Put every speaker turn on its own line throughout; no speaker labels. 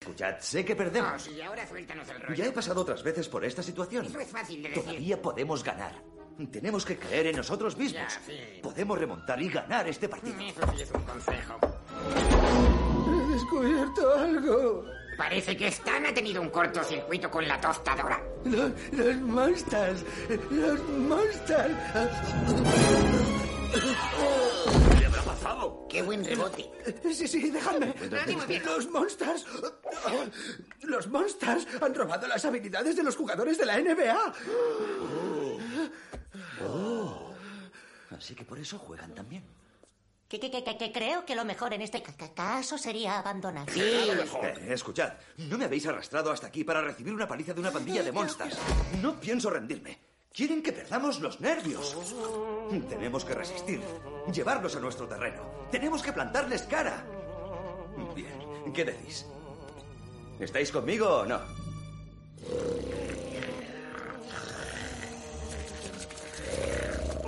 Escuchad, sé que perdemos.
No, sí, ahora suéltanos el rollo.
Ya he pasado otras veces por esta situación.
Eso es fácil de decir.
Todavía podemos ganar. Tenemos que creer en nosotros mismos.
Ya, sí.
Podemos remontar y ganar este partido.
Eso sí es un consejo.
He descubierto algo.
Parece que Stan ha tenido un cortocircuito con la tostadora.
Los, los monsters. Los monsters.
¿Qué habrá pasado?
¡Qué buen rebote!
Sí, sí, déjame. Los monsters. Los monsters han robado las habilidades de los jugadores de la NBA.
Así que por eso juegan también.
Que, que, que, que- creo que lo mejor en este ca- ca- caso sería abandonar.
Eh, escuchad, no me habéis arrastrado hasta aquí para recibir una paliza de una pandilla de monsters. No pienso rendirme. Quieren que perdamos los nervios. Tenemos que resistir, llevarlos a nuestro terreno. Tenemos que plantarles cara. Bien, ¿qué decís? ¿Estáis conmigo o no?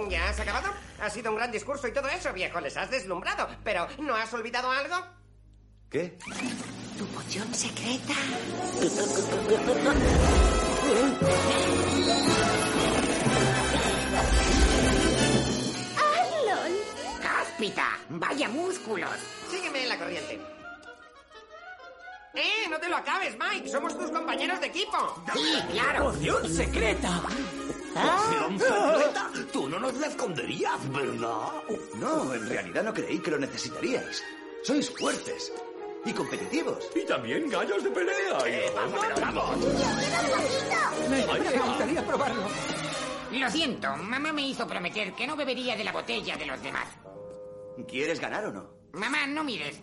¿Ya has acabado? Ha sido un gran discurso y todo eso, viejo. Les has deslumbrado. Pero, ¿no has olvidado algo?
¿Qué?
Tu poción secreta.
¡Cáspita! ¡Vaya músculos!
Sígueme en la corriente. ¡Eh! ¡No te lo acabes, Mike! ¡Somos tus compañeros de equipo!
¡Sí, claro!
¡Poción secreta! ¿Poción secreta? Tú no nos la esconderías, ¿verdad?
No, en realidad no creí que lo necesitaríais. Sois fuertes y competitivos.
Y también gallos de pelea. Vamos, vamos.
Me, me gustaría probarlo.
Lo siento, mamá me hizo prometer que no bebería de la botella de los demás.
¿Quieres ganar o no?
Mamá, no mires.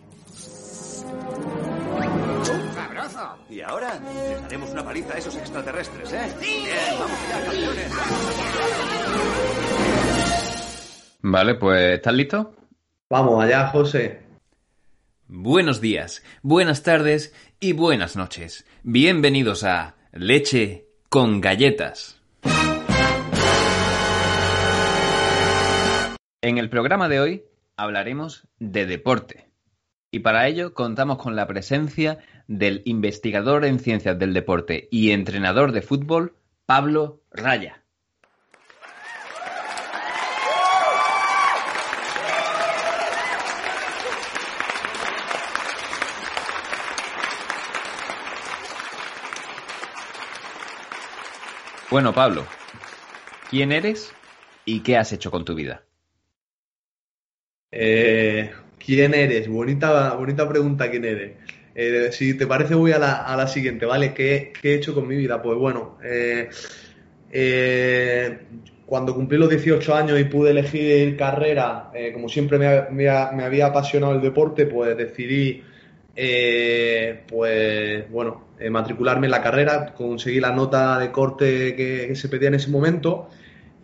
¡Sabroso!
Y ahora les daremos una paliza a esos extraterrestres, ¿eh?
¡Sí!
Bien, vamos allá, campeones.
Vale, pues ¿estás listo?
Vamos allá, José.
Buenos días, buenas tardes y buenas noches. Bienvenidos a Leche con Galletas. En el programa de hoy hablaremos de deporte. Y para ello contamos con la presencia del investigador en ciencias del deporte y entrenador de fútbol, Pablo Raya. Bueno, Pablo, ¿quién eres y qué has hecho con tu vida?
Eh, ¿Quién eres? Bonita, bonita pregunta, ¿quién eres? Eh, si te parece, voy a la, siguiente, ¿vale? ¿Qué, he hecho con mi vida? Pues bueno, eh, eh, cuando cumplí los 18 años y pude elegir carrera, eh, como siempre me, me había apasionado el deporte, pues decidí, eh, pues bueno, eh, matricularme en la carrera, conseguí la nota de corte que, se pedía en ese momento.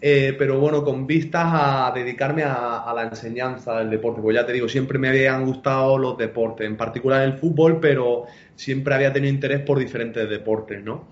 Eh, pero bueno, con vistas a dedicarme a, a la enseñanza del deporte, pues ya te digo, siempre me habían gustado los deportes, en particular el fútbol, pero siempre había tenido interés por diferentes deportes, ¿no?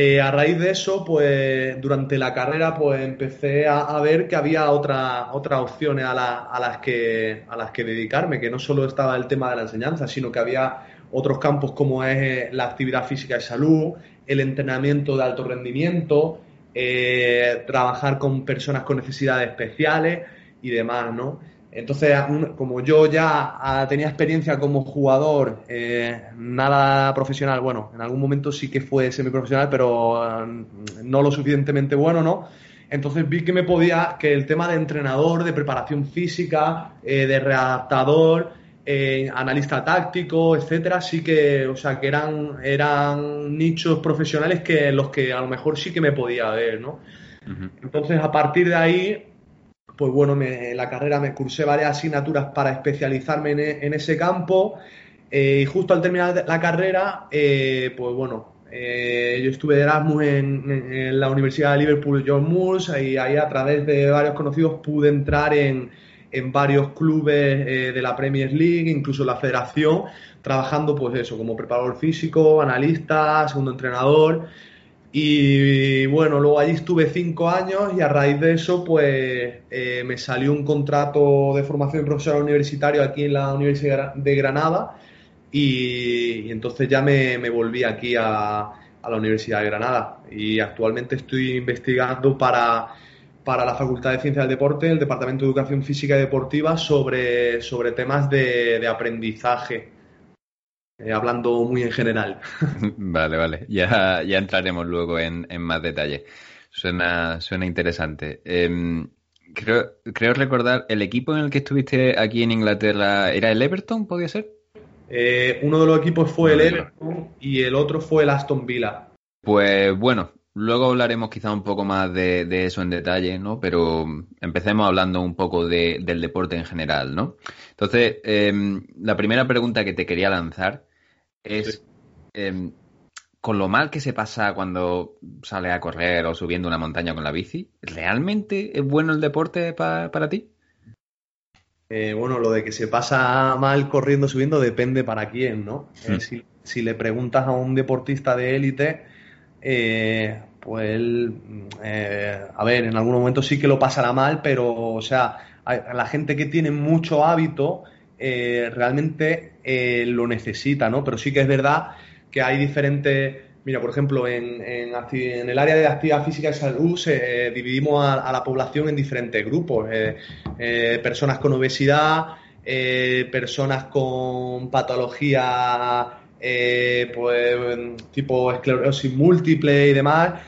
Eh, a raíz de eso, pues durante la carrera, pues empecé a, ver que había otra- otras opciones a, la- a las que, a las que dedicarme, que no solo estaba el tema de la enseñanza, sino que había otros campos como es eh, la actividad física y salud, el entrenamiento de alto rendimiento, eh, trabajar con personas con necesidades especiales y demás, ¿no? Entonces, como yo ya ah, tenía experiencia como jugador, eh, nada profesional, bueno, en algún momento sí que fue semiprofesional, pero ah, no lo suficientemente bueno, ¿no? Entonces vi que me podía, que el tema de entrenador, de preparación física, eh, de readaptador, eh, analista táctico, etcétera, sí que, o sea, que eran, eran nichos profesionales que los que a lo mejor sí que me podía ver, ¿no? Entonces, a partir de ahí, pues bueno, me- la carrera me cursé varias asignaturas para especializarme en, e- ese campo Eh, y justo al terminar la carrera, eh, pues bueno, eh, yo estuve de Erasmus en, la Universidad de Liverpool John Moores y ahí a través de varios conocidos pude entrar en, en varios clubes de la Premier League, incluso la Federación, trabajando pues eso, como preparador físico, analista, segundo entrenador. Y bueno, luego allí estuve cinco años y a raíz de eso, pues eh, me salió un contrato de formación profesional universitario aquí en la Universidad de Granada y, entonces ya me, volví aquí a, la Universidad de Granada. Y actualmente estoy investigando para, para la Facultad de Ciencias del Deporte, el Departamento de Educación Física y Deportiva, sobre, sobre temas de aprendizaje, eh, hablando muy en general.
Vale, vale. Ya, ya entraremos luego en, en más detalle. Suena, suena interesante. Em, creo, creo recordar, ¿el equipo en el que estuviste aquí en Inglaterra era el Everton, podía ser?
Eh, uno de los equipos fue el. Everton y el otro fue el Aston Villa.
Pues bueno, luego hablaremos quizá un poco más de, de eso en detalle, ¿no? Pero empecemos hablando un poco de- del deporte en general, ¿no? Entonces, em, la primera pregunta que te quería lanzar es, em, con lo mal que se pasa cuando sales a correr o subiendo una montaña con la bici, ¿realmente es bueno el deporte pa- para ti?
Eh, bueno, lo de que se pasa mal corriendo, subiendo, depende para quién, ¿no? Eh,
Mm.
si, si le preguntas a un deportista de élite, eh, pues él, eh, a ver, en algún momento sí que lo pasará mal, pero, o sea, a, a la gente que tiene mucho hábito, eh, realmente eh, lo necesita, ¿no? Pero sí que es verdad que hay diferentes. Mira, por ejemplo, en, el área de actividad física y salud eh, dividimos a, la población en diferentes grupos. personas con obesidad, personas con patología pues, tipo esclerosis múltiple y demás,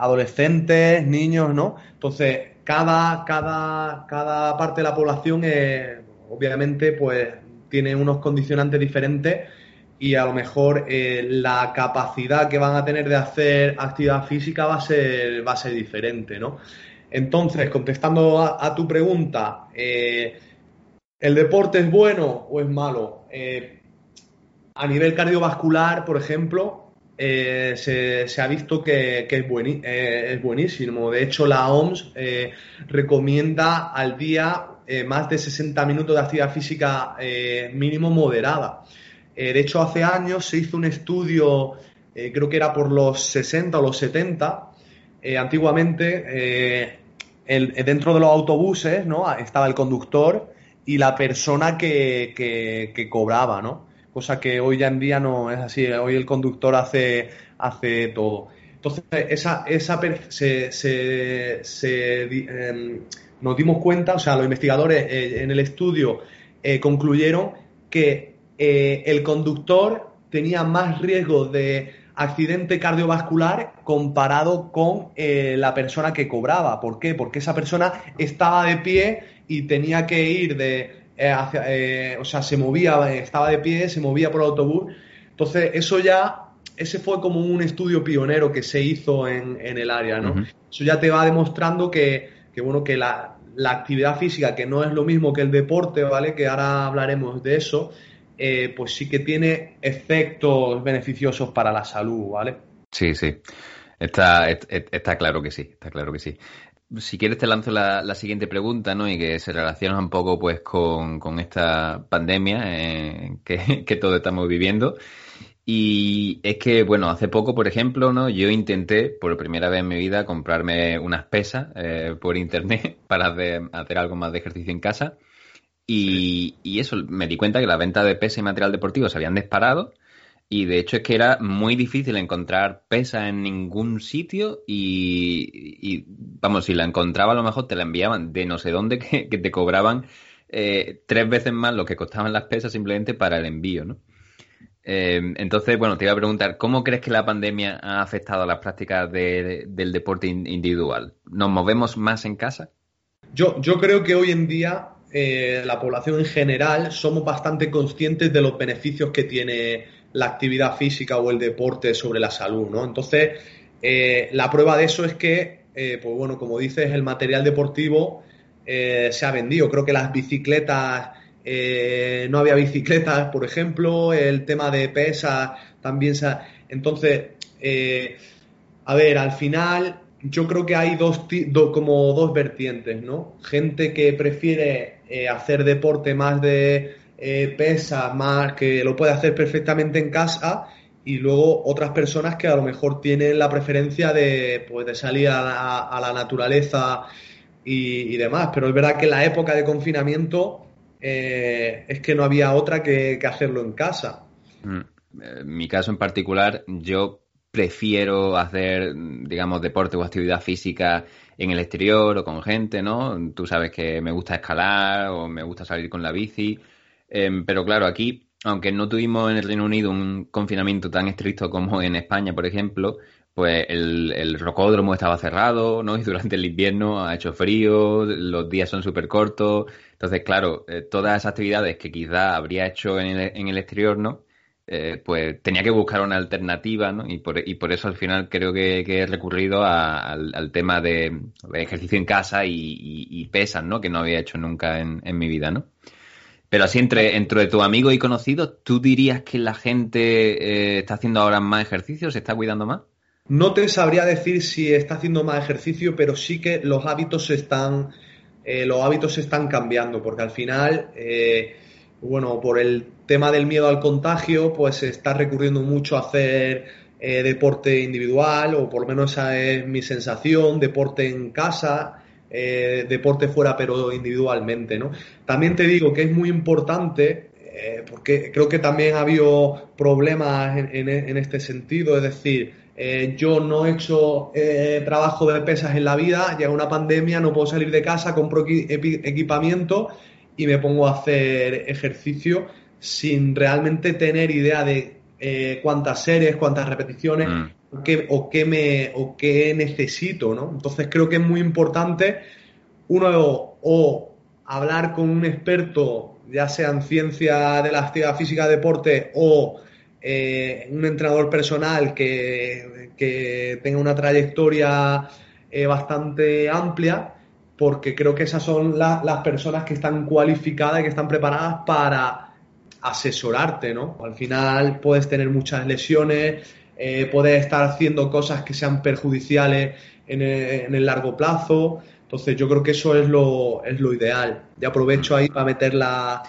adolescentes, niños, ¿no? Entonces, cada, cada, cada parte de la población, eh, obviamente, pues tiene unos condicionantes diferentes y a lo mejor eh, la capacidad que van a tener de hacer actividad física va a ser, va a ser diferente, ¿no? Entonces, contestando a, tu pregunta, eh, ¿el deporte es bueno o es malo? Eh, a nivel cardiovascular, por ejemplo, se, ha visto que, es, buenísimo. De hecho, la OMS recomienda al día eh, más de 60 minutos de actividad física eh, mínimo moderada. Eh, de hecho, hace años se hizo un estudio, creo que era por los 60 o los 70, eh, antiguamente, dentro de los autobuses, ¿no? Estaba el conductor y la persona que, que- cobraba, ¿no? Cosa que hoy ya en día no es así. Hoy el conductor hace, hace todo. Entonces, esa, esa em, nos dimos cuenta, o sea, los investigadores eh, en el estudio eh, concluyeron que eh, el conductor tenía más riesgo de accidente cardiovascular comparado con la persona que cobraba. ¿Por qué? Porque esa persona estaba de pie y tenía que ir de hacia, o sea, se movía, estaba de pie, se movía por el autobús. Entonces, eso ya, ese fue como un estudio pionero que se hizo en, en el área, ¿no? Eso ya te va demostrando que, que, bueno, que la, la actividad física, que no es lo mismo que el deporte, ¿vale? Que ahora hablaremos de eso, eh, pues sí que tiene efectos beneficiosos para la salud, ¿vale?
Sí, sí. Está, est- est- está claro que sí, está claro que sí. Si quieres te lanzo la, la siguiente pregunta, ¿no? Y que se relaciona un poco pues con, con esta pandemia eh, que, que todos estamos viviendo. Y es que, bueno, hace poco, por ejemplo, ¿no? Yo intenté por primera vez en mi vida comprarme unas pesas eh, por internet para hacer, hacer algo más de ejercicio en casa. Y, y eso, me di cuenta que la venta de pesas y material deportivo se habían disparado. Y de hecho es que era muy difícil encontrar pesa en ningún sitio y, y, vamos, si la encontraba a lo mejor te la enviaban de no sé dónde que, que te cobraban eh, tres veces más lo que costaban las pesas simplemente para el envío, ¿no? Eh, entonces, bueno, te iba a preguntar, ¿cómo crees que la pandemia ha afectado a las prácticas de- del deporte in- individual? ¿Nos movemos más en casa?
Yo, creo que hoy en día eh, la población en general somos bastante conscientes de los beneficios que tiene la actividad física o el deporte sobre la salud, ¿no? Entonces, eh, la prueba de eso es que, pues bueno, como dices, el material deportivo se ha vendido. Creo que las bicicletas eh, no había bicicletas, por ejemplo, el tema de pesas también se... Entonces, eh, a ver, al final yo creo que hay dos, como dos vertientes, ¿no? Gente que prefiere eh, hacer deporte más de pesas, más que lo puede hacer perfectamente en casa y luego otras personas que a lo mejor tienen la preferencia de, pues, de salir a la, naturaleza y, demás. Pero es verdad que en la época de confinamiento eh, es que no había otra que, hacerlo en casa.
Mm. En mi caso en particular, yo prefiero hacer, digamos, deporte o actividad física en el exterior o con gente, ¿no? Tú sabes que me gusta escalar o me gusta salir con la bici. Em, pero claro, aquí aunque no tuvimos en el Reino Unido un confinamiento tan estricto como en España, por ejemplo, pues el, rocódromo estaba cerrado, ¿no? Y durante el invierno ha hecho frío, los días son súper cortos. Entonces, claro, eh, todas esas actividades que quizá habría hecho en el, exterior, ¿no? Eh, pues tenía que buscar una alternativa, ¿no? Y por, y por eso al final creo que, he recurrido al, tema de, ejercicio en casa y, pesas, ¿no? Que no había hecho nunca en, en mi vida, ¿no? Pero así, entre, entre tu amigo y conocidos, ¿tú dirías que la gente eh, está haciendo ahora más ejercicio, se está cuidando más?
No te sabría decir si está haciendo más ejercicio, pero sí que los hábitos se están, eh, los hábitos se están cambiando, porque al final, eh, bueno, por el tema del miedo al contagio, pues se está recurriendo mucho a hacer deporte individual, o por lo menos esa es mi sensación, deporte en casa, eh, deporte fuera, pero individualmente, ¿no? También te digo que es muy importante, eh, porque creo que también ha habido problemas en, este sentido, es decir, eh, yo no he hecho trabajo de pesas en la vida, llega una pandemia, no puedo salir de casa, compro equipamiento y me pongo a hacer ejercicio sin realmente tener idea de cuántas series, cuántas repeticiones. Mm o qué, me, o qué necesito, ¿no? Entonces creo que es muy importante, uno, o hablar con un experto, ya sea en ciencia de la actividad física, deporte, o eh, un entrenador personal que, tenga una trayectoria eh, bastante amplia, porque creo que esas son las personas que están cualificadas y que están preparadas para asesorarte, ¿no? Al final puedes tener muchas lesiones, eh, poder estar haciendo cosas que sean perjudiciales en el, largo plazo. Entonces yo creo que eso es lo, es lo ideal. Y aprovecho ahí para meter la,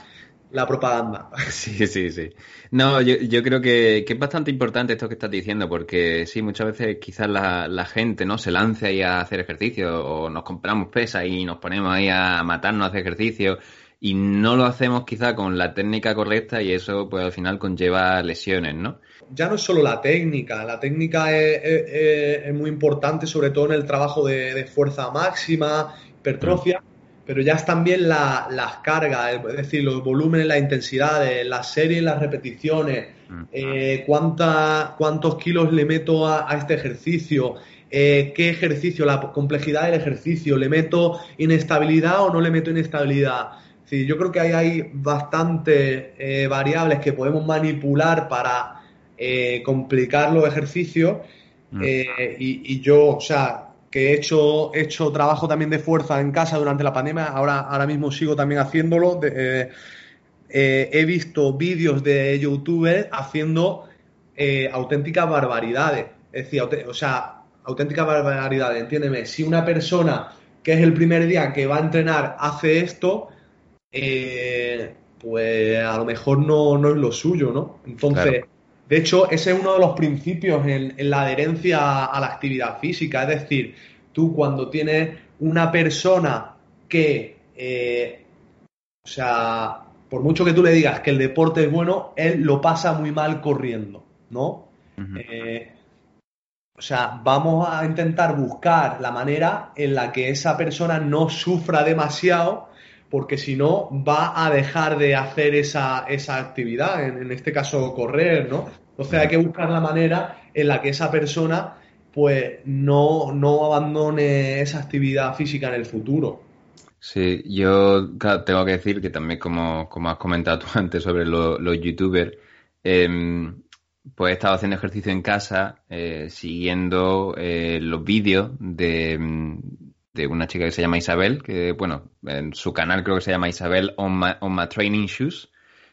propaganda.
Sí, sí, sí. No, yo, creo que, es bastante importante esto que estás diciendo, porque sí, muchas veces quizás la, gente no se lance ahí a hacer ejercicio o nos compramos pesas y nos ponemos ahí a matarnos a hacer ejercicio y no lo hacemos quizá con la técnica correcta y eso pues al final conlleva lesiones, ¿no?
ya no es solo la técnica, la técnica es, muy importante, sobre todo en el trabajo de, fuerza máxima, hipertrofia, pero ya es también las cargas, es decir, los volúmenes, las intensidades, las series, las repeticiones, mm. eh, cuántos kilos le meto a, este ejercicio, eh, qué ejercicio, la complejidad del ejercicio, le meto inestabilidad o no le meto inestabilidad. Sí, yo creo que ahí hay bastantes eh, variables que podemos manipular para eh, complicar los ejercicios mm. eh, y, yo, o sea, que he hecho, he hecho trabajo también de fuerza en casa durante la pandemia, ahora, ahora mismo sigo también haciéndolo. Eh, he visto vídeos de youtubers haciendo auténticas barbaridades. Es decir, o sea, auténticas barbaridades, entiéndeme. Si una persona que es el primer día que va a entrenar hace esto, pues a lo mejor no, no, es lo suyo, ¿no? Entonces, de hecho, ese es uno de los principios en, la adherencia a la actividad física. Es decir, tú cuando tienes una persona que, eh, o sea, por mucho que tú le digas que el deporte es bueno, él lo pasa muy mal corriendo, ¿no? Eh, o sea, vamos a intentar buscar la manera en la que esa persona no sufra demasiado, porque si no va a dejar de hacer esa, esa actividad, en, este caso correr, ¿no? Entonces hay que buscar la manera en la que esa persona pues no, no abandone esa actividad física en el futuro.
Sí, yo tengo que decir que también como, has comentado tú antes sobre los youtubers, em, pues he estado haciendo ejercicio en casa, eh, siguiendo eh, los vídeos de, de una chica que se llama Isabel, que bueno, en su canal creo que se llama Isabel on my, on my Training Shoes.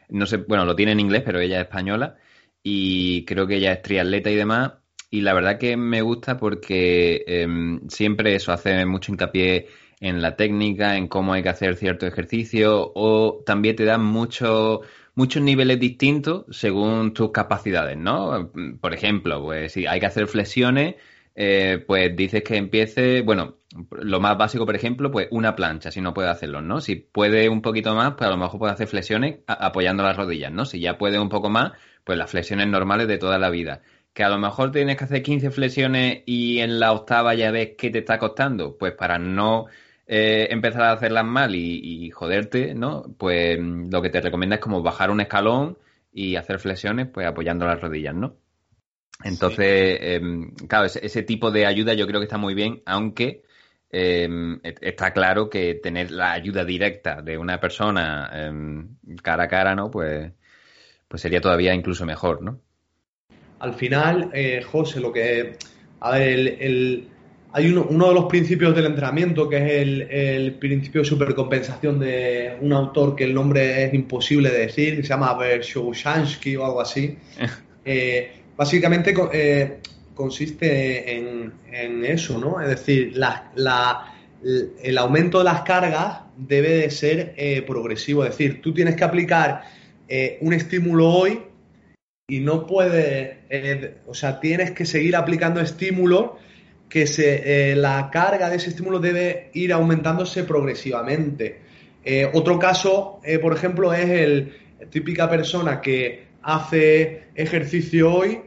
No sé, bueno, lo tiene en inglés, pero ella es española y creo que ella es triatleta y demás. Y la verdad que me gusta porque em, siempre eso hace mucho hincapié en la técnica, en cómo hay que hacer cierto ejercicio, o también te dan mucho, muchos niveles distintos según tus capacidades, ¿no? Por ejemplo, pues si hay que hacer flexiones, eh, pues dices que empiece, bueno, lo más básico, por ejemplo, pues una plancha, si no puede hacerlo, ¿no? Si puede un poquito más, pues a lo mejor puede hacer flexiones apoyando las rodillas, ¿no? Si ya puede un poco más, pues las flexiones normales de toda la vida que a lo mejor tienes que hacer 15 flexiones y en la octava ya ves qué te está costando, pues para no eh, empezar a hacerlas mal y, joderte, ¿no? Pues lo que te recomienda es como bajar un escalón y hacer flexiones, pues apoyando las rodillas, ¿no? Entonces, em, claro, ese, tipo de ayuda yo creo que está muy bien, aunque em, está claro que tener la ayuda directa de una persona em, cara a cara, ¿no? Pues, pues sería todavía incluso mejor, ¿no?
Al final, eh, José, lo que... A ver, el hay uno, de los principios del entrenamiento, que es el, principio de supercompensación de un autor que el nombre es imposible de decir, que se llama Vershansky o algo así. Eh, básicamente eh, consiste en, eso, ¿no? Es decir, el aumento de las cargas debe de ser eh, progresivo. Es decir, tú tienes que aplicar un estímulo hoy y no puedes, o sea, tienes que seguir aplicando estímulos que se, eh, la carga de ese estímulo debe ir aumentándose progresivamente. Eh, otro caso, eh, por ejemplo, es el típica persona que hace ejercicio hoy,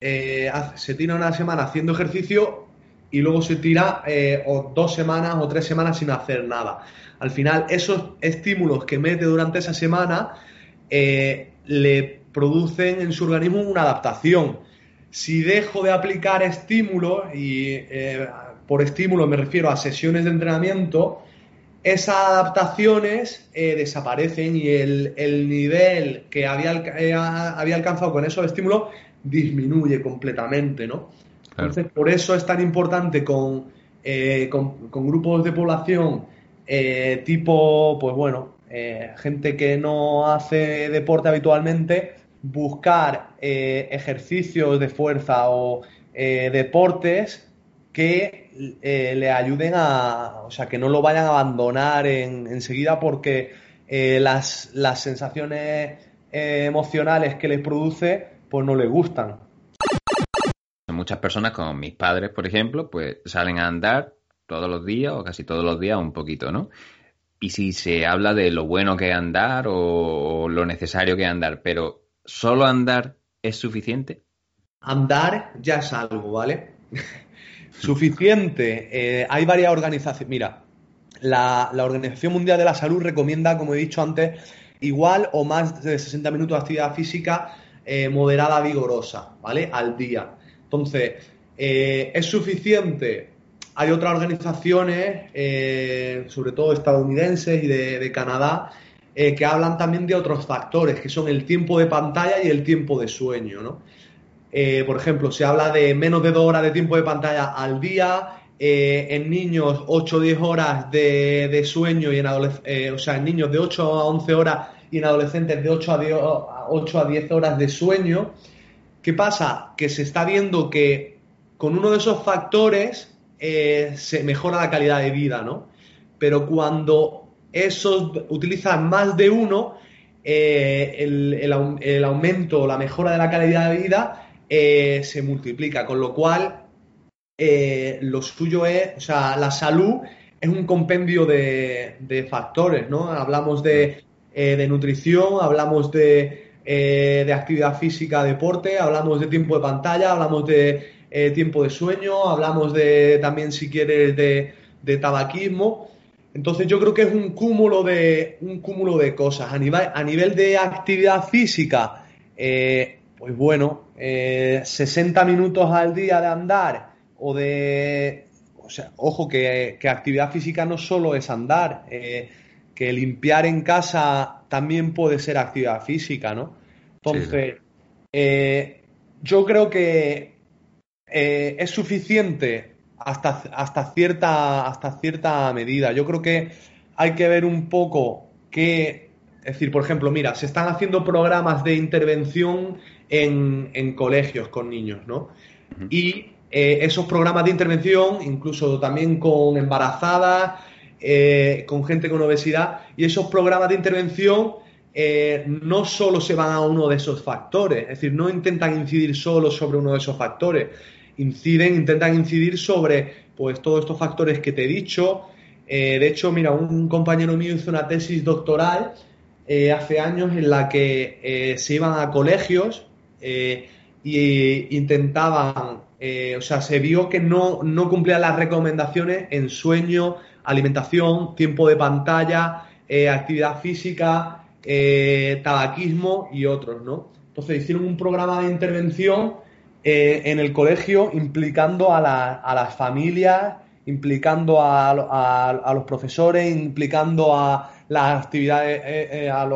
se tira una semana haciendo ejercicio y luego se tira o dos semanas o tres semanas sin hacer nada. Al final, esos estímulos que mete durante esa semana le producen en su organismo una adaptación si dejo de aplicar estímulos, y eh, por estímulo me refiero a sesiones de entrenamiento, esas adaptaciones eh, desaparecen y el, nivel que había, eh, había alcanzado con esos estímulos disminuye completamente, ¿no? Entonces, por eso es tan importante con, con grupos de población tipo, pues bueno, gente que no hace deporte habitualmente, buscar eh, ejercicios de fuerza o eh, deportes que eh, le ayuden a, o sea, que no lo vayan a abandonar en, enseguida porque las, las, sensaciones emocionales que les produce pues no le gustan.
Muchas personas, como mis padres, por ejemplo, pues salen a andar todos los días o casi todos los días un poquito, ¿no? Y si se habla de lo bueno que es andar o lo necesario que es andar, pero ¿Solo andar es suficiente?
Andar ya es algo, ¿vale? suficiente. Eh, hay varias organizaciones. Mira, la, Organización Mundial de la Salud recomienda, como he dicho antes, igual o más de 60 minutos de actividad física eh, moderada vigorosa, ¿vale? Al día. Entonces, eh, ¿es suficiente? Hay otras organizaciones, sobre todo estadounidenses y de Canadá, eh, que hablan también de otros factores, que son el tiempo de pantalla y el tiempo de sueño, ¿no? Eh, por ejemplo, se habla de menos de dos horas de tiempo de pantalla al día, eh, en niños 8 o 10 horas de, sueño y en o sea, en niños de 8 a 11 horas y en adolescentes de 8 a 10, 8 a 10 horas de sueño. ¿Qué pasa? Que se está viendo que con uno de esos factores se mejora la calidad de vida, ¿no? Pero cuando esos utilizan más de uno, eh, el, el, aumento, la mejora de la calidad de vida eh, se multiplica, con lo cual eh, lo suyo es, o sea, la salud es un compendio de, factores, ¿no? Hablamos de, nutrición, hablamos de, actividad física, deporte, hablamos de tiempo de pantalla, hablamos de tiempo de sueño, hablamos de también, si quieres, de, tabaquismo. Entonces yo creo que es un cúmulo de, un cúmulo de cosas. A nivel, a nivel de actividad física, eh, pues bueno, 60 eh, minutos al día de andar o de... O sea, ojo que, actividad física no solo es andar, eh, que limpiar en casa también puede ser actividad física, ¿no? Entonces, yo creo que es suficiente hasta, hasta, cierta, hasta cierta medida. Yo creo que hay que ver un poco qué, es decir, por ejemplo, mira, se están haciendo programas de intervención en, en colegios con niños, ¿no? Y eh, esos programas de intervención, incluso también con embarazadas, eh, con gente con obesidad, y esos programas de intervención eh, no solo se van a uno de esos factores, es decir, no intentan incidir solo sobre uno de esos factores, inciden, intentan incidir sobre pues todos estos factores que te he dicho. de hecho, mira, un compañero mío hizo una tesis doctoral hace años en la que se iban a colegios e intentaban eh, o sea, se vio que no, no cumplían las recomendaciones en sueño, alimentación, tiempo de pantalla, eh, actividad física, eh, tabaquismo y otros, ¿no? Entonces hicieron un programa de intervención en el colegio implicando a, las familias, implicando a, los profesores, implicando a las actividades, a,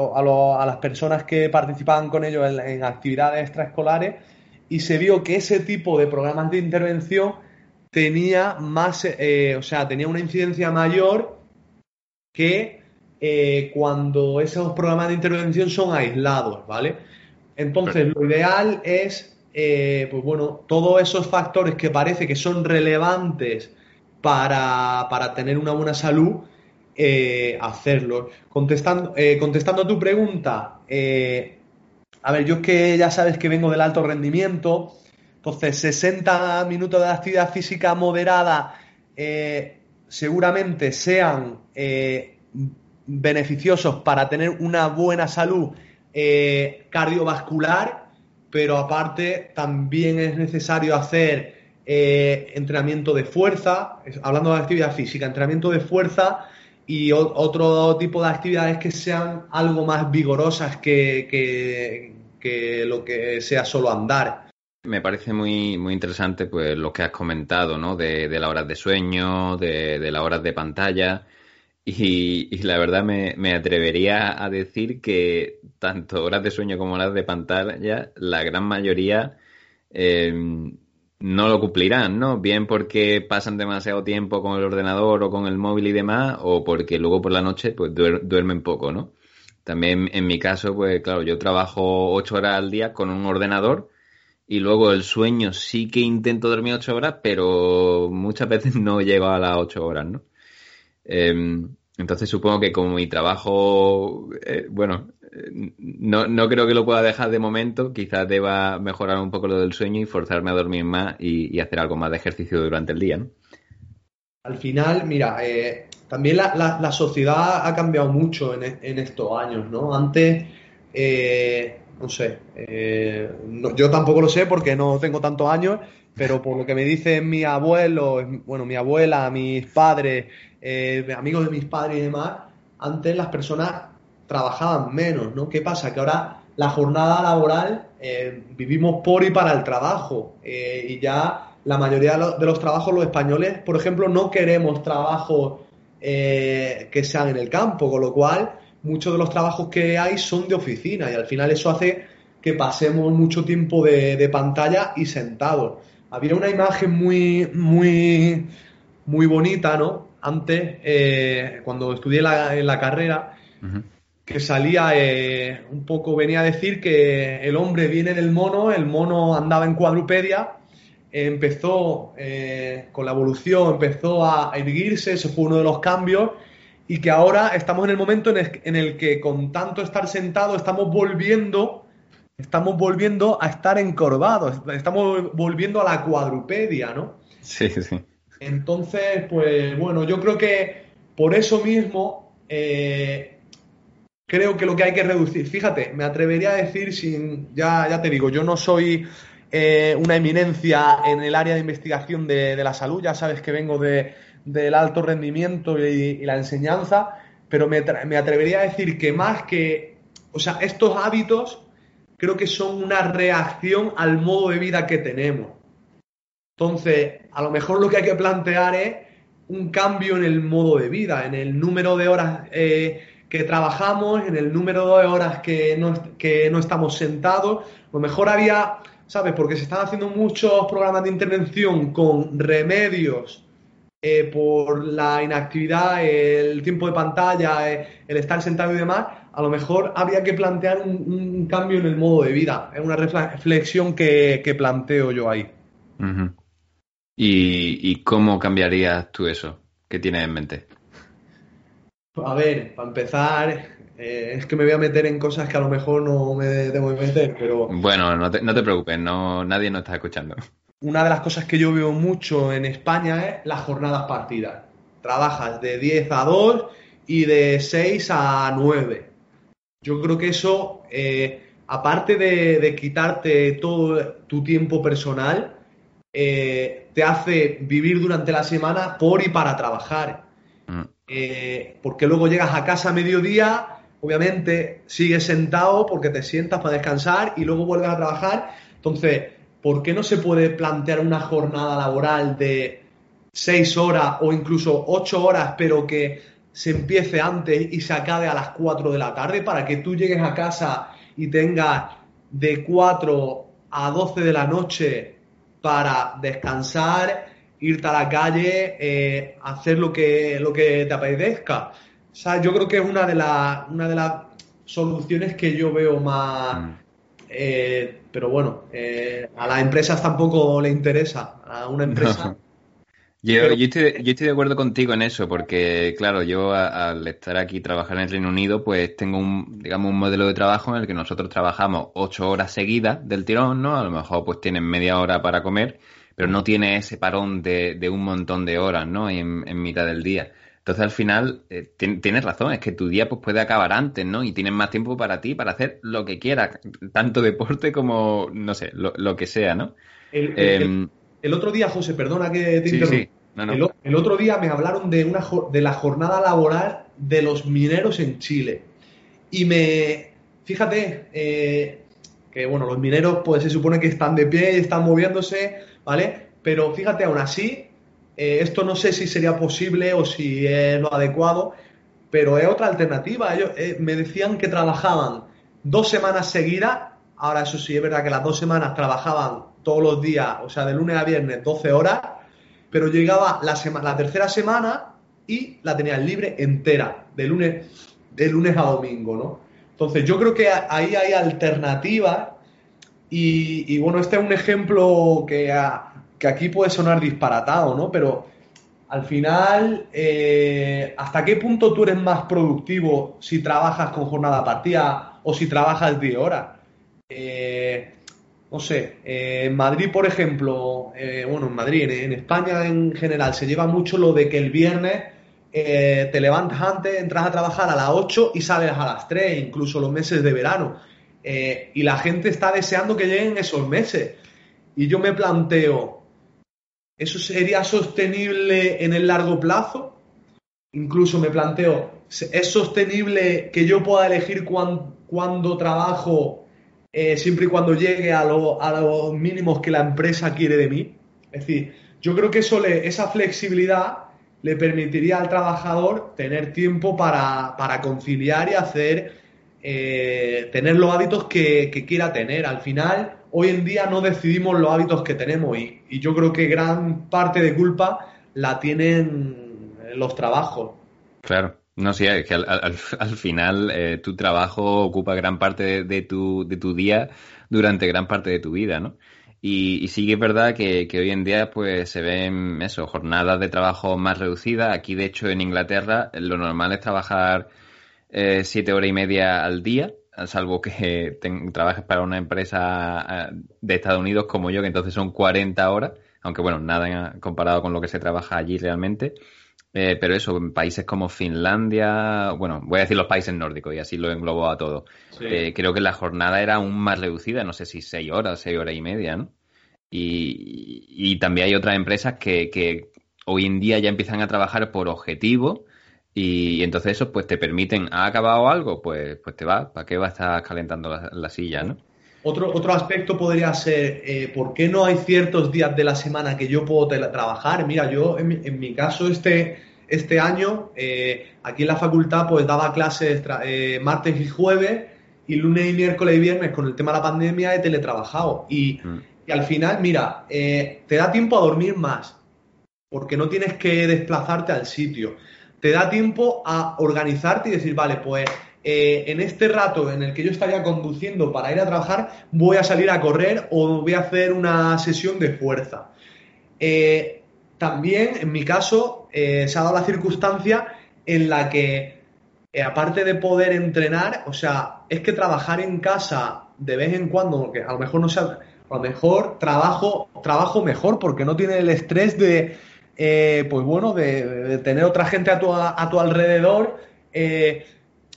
las personas que participaban con ellos en actividades extraescolares y se vio que ese tipo de programas de intervención tenía más, eh, o sea, tenía una incidencia mayor que eh, cuando esos programas de intervención son aislados, ¿vale? Entonces, lo ideal es, eh, pues bueno, todos esos factores que parece que son relevantes para, para tener una buena salud, hacerlo. Contestando, contestando a tu pregunta, a ver, yo es que ya sabes que vengo del alto rendimiento, entonces 60 minutos de actividad física moderada eh, seguramente sean eh, beneficiosos para tener una buena salud eh, cardiovascular, pero aparte también es necesario hacer entrenamiento de fuerza, hablando de actividad física, entrenamiento de fuerza y otro tipo de actividades que sean algo más vigorosas que, lo que sea solo andar.
Me parece muy, muy interesante pues lo que has comentado, ¿no? De, las horas de sueño, de, las horas de pantalla. Y, la verdad me, atrevería a decir que tanto horas de sueño como horas de pantalla, la gran mayoría eh, no lo cumplirán, ¿no? Bien porque pasan demasiado tiempo con el ordenador o con el móvil y demás, o porque luego por la noche pues duermen poco, ¿no? También en mi caso, pues claro, yo trabajo ocho horas al día con un ordenador y luego el sueño sí que intento dormir ocho horas, pero muchas veces no llego a las ocho horas, ¿no? Em, entonces supongo que como mi trabajo, eh, bueno, no, no, creo que lo pueda dejar de momento. Quizás deba mejorar un poco lo del sueño y forzarme a dormir más y, hacer algo más de ejercicio durante el día. ¿no?
Al final, mira, eh, también la, sociedad ha cambiado mucho en, estos años, ¿no? Antes, eh, no sé, eh, yo tampoco lo sé porque no tengo tantos años, pero por lo que me dicen mi abuelo, bueno, mi abuela, mis padres, amigos de mis padres y demás, antes las personas trabajaban menos, ¿no? ¿Qué pasa? Que ahora la jornada laboral eh, vivimos por y para el trabajo eh, y ya la mayoría de los, trabajos los españoles, por ejemplo, no queremos trabajos eh, que sean en el campo, con lo cual muchos de los trabajos que hay son de oficina y al final eso hace que pasemos mucho tiempo de, pantalla y sentados. Había una imagen muy, muy, muy bonita, ¿no? Antes, cuando estudié la, en la carrera, que salía eh, un poco, venía a decir que el hombre viene del mono, el mono andaba en cuadrupedia, empezó eh, con la evolución, empezó a erguirse, eso fue uno de los cambios, y que ahora estamos en el momento en el, que con tanto estar sentado estamos volviendo, estamos volviendo a estar encorvados, estamos volviendo a la cuadrupedia, ¿no?
Sí, sí.
Entonces, pues bueno, yo creo que por eso mismo eh, creo que lo que hay que reducir, fíjate, me atrevería a decir sin, ya, ya te digo, yo no soy eh, una eminencia en el área de investigación de, la salud, ya sabes que vengo de, del alto rendimiento y, la enseñanza, pero me, me, atrevería a decir que más que, o sea, estos hábitos creo que son una reacción al modo de vida que tenemos. Entonces, a lo mejor lo que hay que plantear es un cambio en el modo de vida, en el número de horas eh, que trabajamos, en el número de horas que no, que no estamos sentados. A lo mejor había ¿sabes? Porque se están haciendo muchos programas de intervención con remedios eh, por la inactividad, el tiempo de pantalla, eh, el estar sentado y demás, a lo mejor habría que plantear un, cambio en el modo de vida. Es una reflexión que, que planteo yo ahí.
¿Y, ¿Y cómo cambiarías tú eso? ¿Qué tienes en mente?
A ver, para empezar, eh, es que me voy a meter en cosas que a lo mejor no me debo de meter, pero
Bueno, no te, no te preocupes, no, nadie nos está escuchando.
una de las cosas que yo veo mucho en España es las jornadas partidas. Trabajas de 10 a 2 y de 6 a 9. Yo creo que eso, eh, aparte de, de quitarte todo tu tiempo personal, eh, te hace vivir durante la semana por y para trabajar. Eh, porque luego llegas a casa a mediodía, obviamente sigues sentado porque te sientas para descansar y luego vuelves a trabajar. Entonces, ¿por qué no se puede plantear una jornada laboral de seis horas o incluso ocho horas, pero que se empiece antes y se acabe a las 4 de la tarde para que tú llegues a casa y tengas de 4 a 12 de la noche para descansar, irte a la calle, eh, hacer lo que, lo que te apetezca? O sea, yo creo que es una de, las una de las soluciones que yo veo más...
Mm.
eh, pero bueno, eh, a las empresas tampoco le interesa. A una empresa...
Yo,
Pero-
yo estoy, yo estoy de acuerdo contigo en eso, porque claro, yo a- al estar aquí trabajar en el Reino Unido, pues tengo un, digamos, un modelo de trabajo en el que nosotros trabajamos ocho horas seguidas del tirón, ¿no? A lo mejor pues tienen media hora para comer, pero no tiene ese parón de, de un montón de horas, ¿no? En, en mitad del día. Entonces al final eh, tien- tienes razón, es que tu día pues puede acabar antes, ¿no? Y tienes más tiempo para ti, para hacer lo que quieras, tanto deporte como, no sé, lo, lo que sea, ¿no?
El, el- el-
Em,
el otro día, José, perdona que te
sí,
interrumpa.
sí, no, no.
El, otro día me hablaron de, una, de la jornada laboral de los mineros en Chile. Y me. Fíjate, eh, que bueno, los mineros pues se supone que están de pie están moviéndose, ¿vale? Pero fíjate, aún así, eh, esto no sé si sería posible o si es lo adecuado, pero es otra alternativa. Ellos eh, me decían que trabajaban dos semanas seguidas. Ahora, eso sí, es verdad que las dos semanas trabajaban todos los días, o sea, de lunes a viernes, 12 horas, pero llegaba la, la tercera semana y la tenían libre entera, de lunes, de lunes a domingo, ¿no? Entonces, yo creo que ahí hay alternativas y, bueno, este es un ejemplo que, a- que aquí puede sonar disparatado, ¿no? Pero al final, eh, ¿hasta qué punto tú eres más productivo si trabajas con jornada partida o si trabajas 10 horas? Eh, no sé, eh, en Madrid, por ejemplo, bueno, en Madrid, en España en general, se lleva mucho lo de que el viernes eh, te levantas antes, entras a trabajar a las 8 y sales a las 3, incluso los meses de verano. Eh, y la gente está deseando que lleguen esos meses. Y yo me planteo, ¿eso sería sostenible en el largo plazo? Incluso me planteo, ¿es sostenible que yo pueda elegir cuán- cuándo trabajo eh, siempre y cuando llegue a, lo- a los mínimos que la empresa quiere de mí? Es decir, yo creo que eso le- esa flexibilidad le permitiría al trabajador tener tiempo para, para conciliar y hacer, eh, tener los hábitos que, que quiera tener. Al final, hoy en día no decidimos los hábitos que tenemos y, y yo creo que gran parte de culpa la tienen los trabajos.
Claro, no sé, es que al, al- al final eh, tu trabajo ocupa gran parte de, de tu, de tu día durante gran parte de tu vida, ¿no? Y, y sí que es verdad que, que hoy en día pues se ven eso, jornadas de trabajo más reducidas. Aquí, de hecho, en Inglaterra lo normal es trabajar eh, siete horas y media al día, salvo que trabajes para una empresa eh, de Estados Unidos como yo, que entonces son 40 horas, aunque bueno, nada comparado con lo que se trabaja allí realmente. Eh, pero eso, en países como Finlandia, bueno, voy a decir los países nórdicos y así lo englobo a todo. Eh, creo que la jornada era aún más reducida, no sé si seis horas, seis horas y media, ¿no? Y, y también hay otras empresas que, que hoy en día ya empiezan a trabajar por objetivo y, entonces eso pues te permiten, ¿ha acabado algo? Pues, pues te va, ¿para qué va a estar calentando la, la silla, no?
Otro, otro aspecto podría ser, eh, ¿por qué no hay ciertos días de la semana que yo puedo trabajar? Mira, yo en mi, en mi caso este, este año, eh, aquí en la facultad, pues daba clases eh, martes y jueves y lunes y miércoles y viernes con el tema de la pandemia he teletrabajado. Y,
Mm.
Y al final, mira, eh, te da tiempo a dormir más, porque no tienes que desplazarte al sitio. Te da tiempo a organizarte y decir, vale, pues eh, en este rato en el que yo estaría conduciendo para ir a trabajar, voy a salir a correr o voy a hacer una sesión de fuerza. Eh, también, en mi caso, se ha dado la circunstancia en la que, aparte de poder entrenar, o sea, es que trabajar en casa de vez en cuando, que a lo mejor no sea, a lo mejor trabajo, trabajo mejor porque no tiene el estrés de, eh, pues bueno, de, de tener otra gente a tu, a tu alrededor, eh,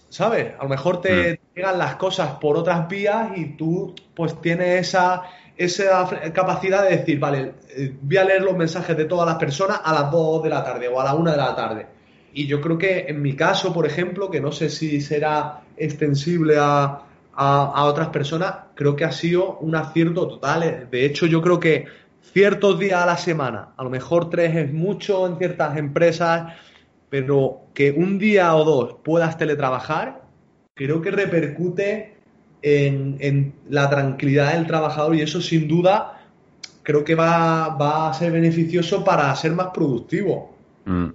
¿sabes? A lo mejor te llegan las cosas por otras vías y tú pues tienes esa, esa capacidad de decir, vale, eh, voy a leer los mensajes de todas las personas a las 2 de la tarde o a la 1 de la tarde. Y yo creo que en mi caso, por ejemplo, que no sé si será extensible a, a, otras personas, creo que ha sido un acierto total. De hecho, yo creo que ciertos días a la semana, a lo mejor tres es mucho en ciertas empresas, pero que un día o dos puedas teletrabajar, creo que repercute en, en la tranquilidad del trabajador y eso sin duda creo que va, va a ser beneficioso para ser más productivo.
Mm.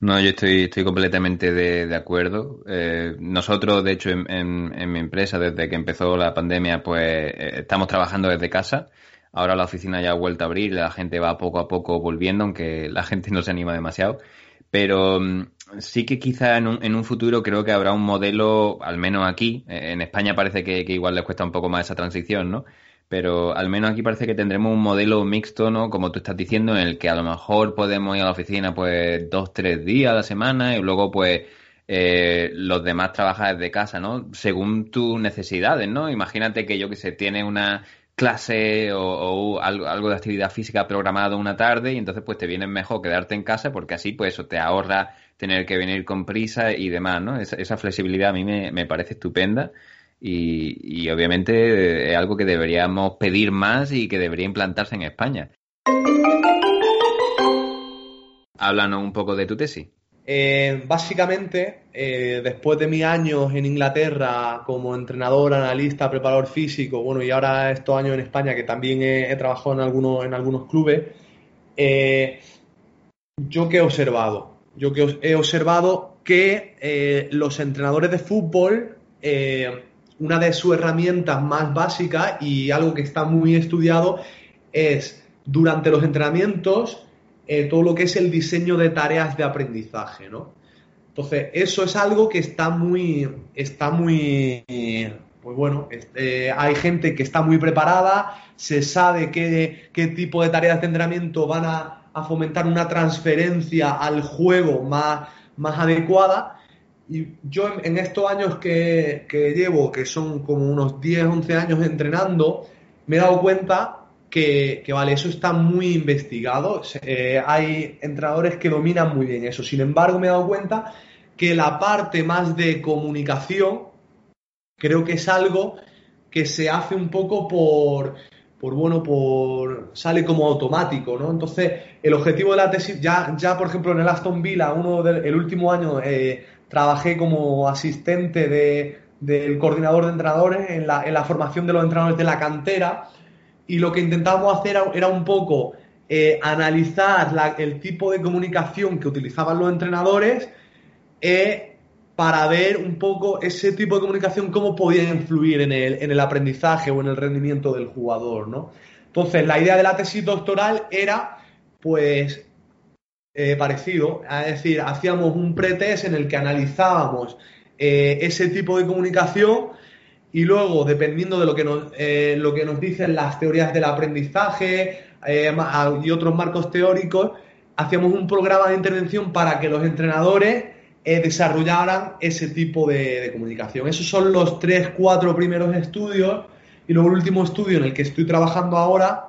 No, yo estoy, estoy completamente de, de acuerdo. Eh, nosotros, de hecho, en, en- mi empresa, desde que empezó la pandemia, pues eh, estamos trabajando desde casa. Ahora la oficina ya ha vuelto a abrir, la gente va poco a poco volviendo, aunque la gente no se anima demasiado. Pero mm, sí que quizá en un, en un futuro creo que habrá un modelo, al menos aquí, eh, en España parece que, que igual les cuesta un poco más esa transición, ¿no? Pero al menos aquí parece que tendremos un modelo mixto, ¿no? Como tú estás diciendo, en el que a lo mejor podemos ir a la oficina pues dos, tres días a la semana y luego pues eh, los demás trabajar desde casa, ¿no? Según tus necesidades, ¿no? Imagínate que yo que sé, tienes una clase o, o algo, algo de actividad física programado una tarde y entonces pues te viene mejor quedarte en casa porque así pues eso te ahorra tener que venir con prisa y demás, ¿no? Esa, esa flexibilidad a mí me, me parece estupenda y, obviamente eh, es algo que deberíamos pedir más y que debería implantarse en España. Háblanos un poco de tu tesis.
Eh, básicamente, eh, después de mis años en Inglaterra como entrenador, analista, preparador físico, bueno, y ahora estos años en España que también he, trabajado en algunos, en algunos clubes, yo que he observado, yo que he observado que los entrenadores de fútbol, una de sus herramientas más básicas y algo que está muy estudiado es durante los entrenamientos eh, todo lo que es el diseño de tareas de aprendizaje, ¿no? Entonces, eso es algo que está muy, está muy, pues bueno, este, hay gente que está muy preparada, se sabe qué, qué tipo de tareas de entrenamiento van a, a fomentar una transferencia al juego más, más adecuada. Y yo en, estos años que, que llevo, que son como unos 10, 11 años entrenando, me he dado cuenta que, que, vale, eso está muy investigado. Eh, hay entrenadores que dominan muy bien eso. Sin embargo, me he dado cuenta que la parte más de comunicación creo que es algo que se hace un poco por, por bueno, por sale como automático, ¿no? Entonces, el objetivo de la tesis, ya, ya por ejemplo en el Aston Villa, uno del el último año eh, trabajé como asistente de, del coordinador de entrenadores en la, formación de los entrenadores de la cantera y lo que intentábamos hacer era un poco eh, analizar el tipo de comunicación que utilizaban los entrenadores eh, para ver un poco ese tipo de comunicación cómo podía influir en el, en el aprendizaje o en el rendimiento del jugador, ¿no? Entonces, la idea de la tesis doctoral era, pues, eh, parecido, es decir, hacíamos un pretest en el que analizábamos eh, ese tipo de comunicación y luego, dependiendo de lo que nos, eh, lo que nos dicen las teorías del aprendizaje y otros marcos teóricos, hacíamos un programa de intervención para que los entrenadores desarrollaran ese tipo de, de, comunicación. Esos son los tres, cuatro primeros estudios y luego el último estudio en el que estoy trabajando ahora,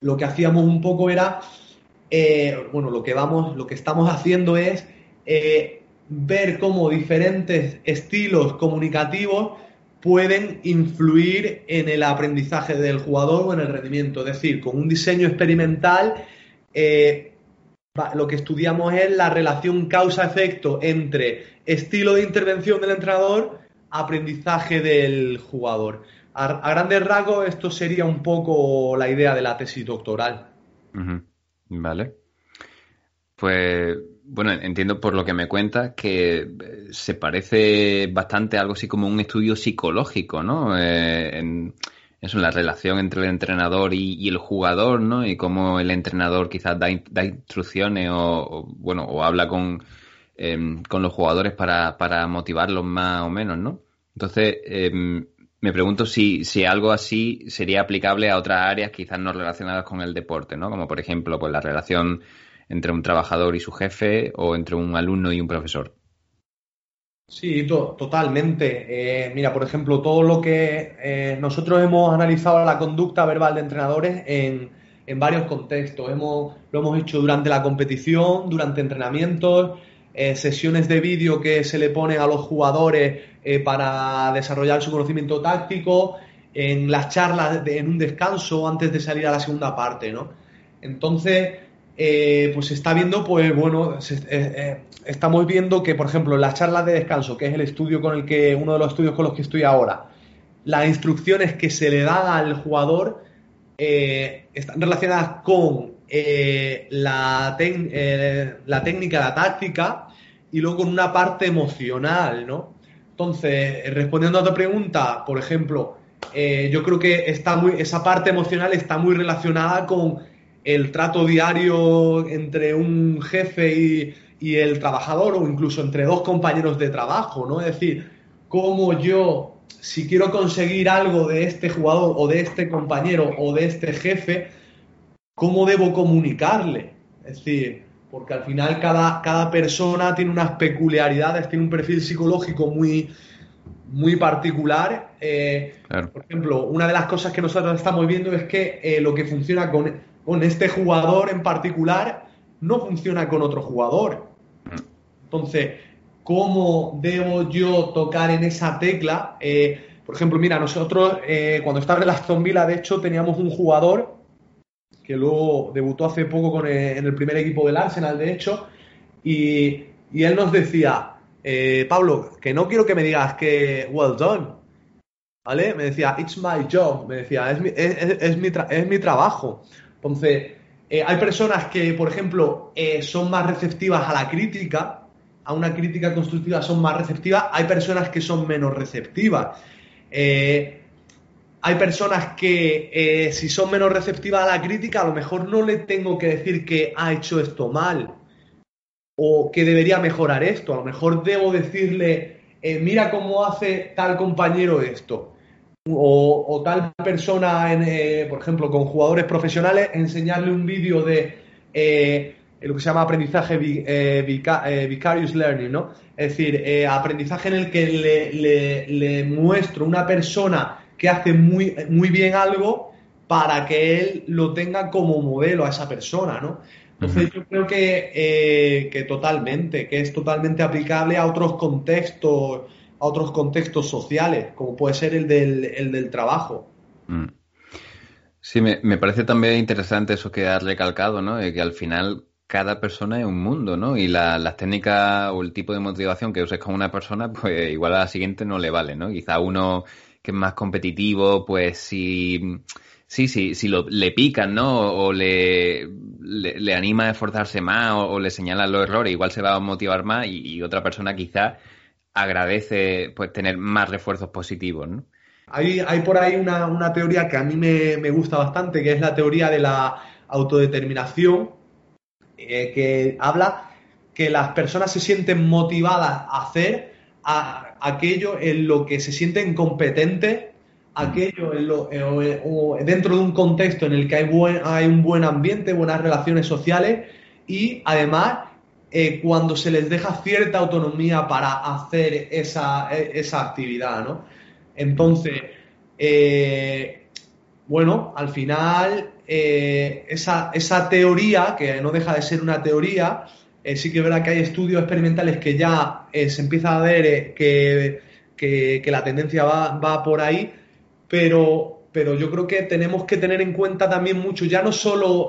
lo que hacíamos un poco era, eh, bueno, lo que vamos, lo que estamos haciendo es eh, ver cómo diferentes estilos comunicativos pueden influir en el aprendizaje del jugador o en el rendimiento. Es decir, con un diseño experimental, eh, lo que estudiamos es la relación causa-efecto entre estilo de intervención del entrenador aprendizaje del jugador. A, grandes rasgos, esto sería un poco la idea de la tesis doctoral.
Ujú. Vale. Pues, bueno, entiendo por lo que me cuentas que eh, se parece bastante algo así como un estudio psicológico, ¿no? Eh, en, eso, en la relación entre el entrenador y, el jugador, ¿no? Y cómo el entrenador quizás da, in- da instrucciones o, o, bueno, o habla con, em, con los jugadores para, para motivarlos más o menos, ¿no? Entonces, em, me pregunto si, si algo así sería aplicable a otras áreas quizás no relacionadas con el deporte, ¿no? Como por ejemplo, pues la relación entre un trabajador y su jefe o entre un alumno y un profesor.
Sí, to- totalmente. Eh, mira, por ejemplo, todo lo que eh, nosotros hemos analizado la conducta verbal de entrenadores en, en varios contextos. Hemos, lo hemos hecho durante la competición, durante entrenamientos, eh, sesiones de vídeo que se le ponen a los jugadores eh, para desarrollar su conocimiento táctico, en las charlas en un descanso antes de salir a la segunda parte, ¿no? Entonces, eh, pues se está viendo, pues bueno, estamos viendo que, por ejemplo, las charlas de descanso, que es el estudio con el que, uno de los estudios con los que estoy ahora, las instrucciones que se le dan al jugador están relacionadas con eh, eh, la técnica, la táctica y luego con una parte emocional, ¿no? Entonces, respondiendo a tu pregunta, por ejemplo, eh, yo creo que está muy, esa parte emocional está muy relacionada con el trato diario entre un jefe y, y el trabajador o incluso entre dos compañeros de trabajo, ¿no? Es decir, cómo yo, si quiero conseguir algo de este jugador o de este compañero o de este jefe, cómo debo comunicarle. Es decir, porque al final cada, cada persona tiene unas peculiaridades, tiene un perfil psicológico muy, muy particular. Eh,
Claro.
por ejemplo, una de las cosas que nosotros estamos viendo es que eh, lo que funciona con, con este jugador en particular no funciona con otro jugador. Entonces, ¿cómo debo yo tocar en esa tecla? Eh, por ejemplo, mira, nosotros cuando estaba en la Aston Villa, de hecho, teníamos un jugador que luego debutó hace poco el- en el primer equipo del Arsenal, de hecho, y, él nos decía, eh, Pablo, que no quiero que me digas que well done, ¿vale? Me decía, it's my job, me decía, es mi, es, mi, es mi trabajo. Entonces, eh, hay personas que, por ejemplo, eh, son más receptivas a la crítica, a una crítica constructiva son más receptivas, hay personas que son menos receptivas. Eh, hay personas que eh, si son menos receptivas a la crítica, a lo mejor no le tengo que decir que ha hecho esto mal o que debería mejorar esto. A lo mejor debo decirle, eh, mira cómo hace tal compañero esto. O, tal persona, en, eh, por ejemplo, con jugadores profesionales, enseñarle un vídeo de lo que se llama aprendizaje vi- vica- vicarious learning, ¿no? Es decir, aprendizaje en el que le- le muestro una persona que hace muy, muy bien algo para que él lo tenga como modelo a esa persona, ¿no? Entonces yo creo que, eh, que totalmente, que es totalmente aplicable a otros contextos, a otros contextos sociales, como puede ser el del, el del trabajo.
Mm. Sí, me, me parece también interesante eso que has recalcado, ¿no? Que al final cada persona es un mundo, ¿no? Y la- las técnicas o el tipo de motivación que uses con una persona, pues igual a la siguiente no le vale, ¿no? Quizá uno que es más competitivo, pues si, sí, sí, si le pican, ¿no? O le, le, anima a esforzarse más o, le señalan los errores, igual se va a motivar más y, otra persona quizá agradece pues tener más refuerzos positivos, ¿no?
Hay, hay por ahí una, una teoría que a mí me, me gusta bastante, que es la teoría de la autodeterminación, eh, que habla que las personas se sienten motivadas a hacer a- aquello en lo que se sienten competentes, aquello en lo- eh, o, eh, o dentro de un contexto en el que hay, buen, hay un buen ambiente, buenas relaciones sociales y además eh, cuando se les deja cierta autonomía para hacer esa, e- esa actividad, ¿no? Entonces, eh, bueno, al final eh, esa, esa teoría, que no deja de ser una teoría, eh, sí que es verdad que hay estudios experimentales que ya eh, se empieza a ver eh, que, que- la tendencia va, va por ahí, pero, pero yo creo que tenemos que tener en cuenta también mucho, ya no solo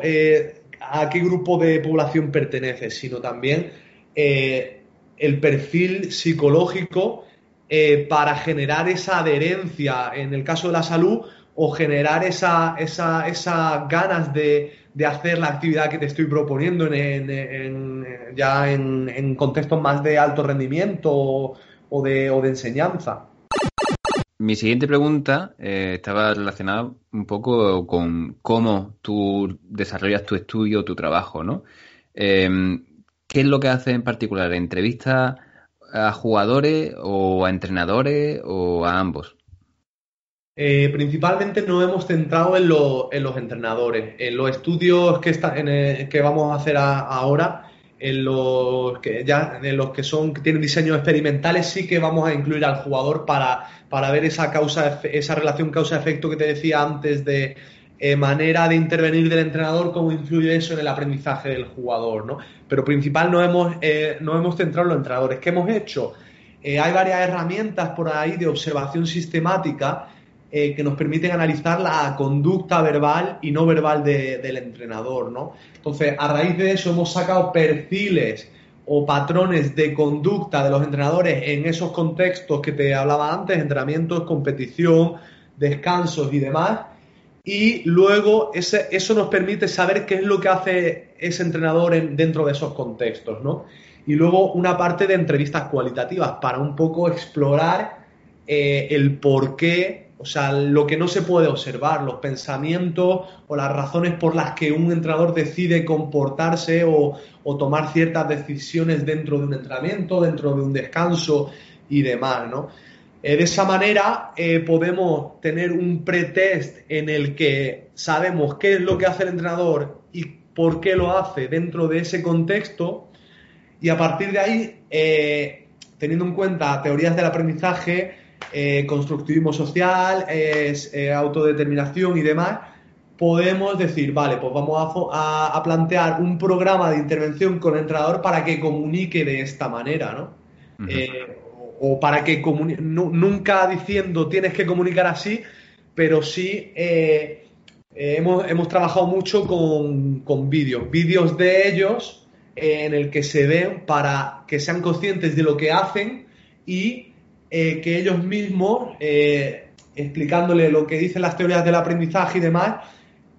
a qué grupo de población pertenece, sino también el perfil psicológico para generar esa adherencia en el caso de la salud o generar esa, esa, esas ganas de, de hacer la actividad que te estoy proponiendo en, ya en, contextos más de alto rendimiento o, de, enseñanza.
Mi siguiente pregunta eh, estaba relacionada un poco con cómo tú desarrollas tu estudio, tu trabajo, ¿no? Eh, ¿Qué es lo que haces en particular? ¿Entrevistas a jugadores o a entrenadores o a ambos?
Eh, principalmente nos hemos centrado en, los entrenadores, en los estudios que, que vamos a hacer ahora, en los que ya en los que son que tienen diseños experimentales, sí que vamos a incluir al jugador para, para ver esa causa, esa relación causa-efecto que te decía antes de eh, manera de intervenir del entrenador, cómo influye eso en el aprendizaje del jugador, ¿no? Pero principal no hemos, eh, nos hemos centrado en los entrenadores. ¿Qué hemos hecho? hay varias herramientas por ahí de observación sistemática eh, que nos permiten analizar la conducta verbal y no verbal del entrenador, ¿no? Entonces, a raíz de eso hemos sacado perfiles o patrones de conducta de los entrenadores en esos contextos que te hablaba antes, entrenamientos, competición, descansos y demás. Y luego ese, eso nos permite saber qué es lo que hace ese entrenador dentro de esos contextos, ¿no? Y luego una parte de entrevistas cualitativas para un poco explorar eh, el por qué o sea, lo que no se puede observar, los pensamientos o las razones por las que un entrenador decide comportarse o, tomar ciertas decisiones dentro de un entrenamiento, dentro de un descanso y demás, ¿no? Eh, de esa manera eh, podemos tener un pretest en el que sabemos qué es lo que hace el entrenador y por qué lo hace dentro de ese contexto y a partir de ahí, teniendo en cuenta teorías del aprendizaje, eh, constructivismo social, es, eh, autodeterminación y demás, podemos decir, vale, pues vamos a, plantear un programa de intervención con el entrenador para que comunique de esta manera, ¿no? Eh, o, para que comunique, nunca diciendo tienes que comunicar así, pero sí hemos, hemos, trabajado mucho con, con vídeos, vídeos de ellos en el que se ven para que sean conscientes de lo que hacen y eh, que ellos mismos, eh, explicándole lo que dicen las teorías del aprendizaje y demás,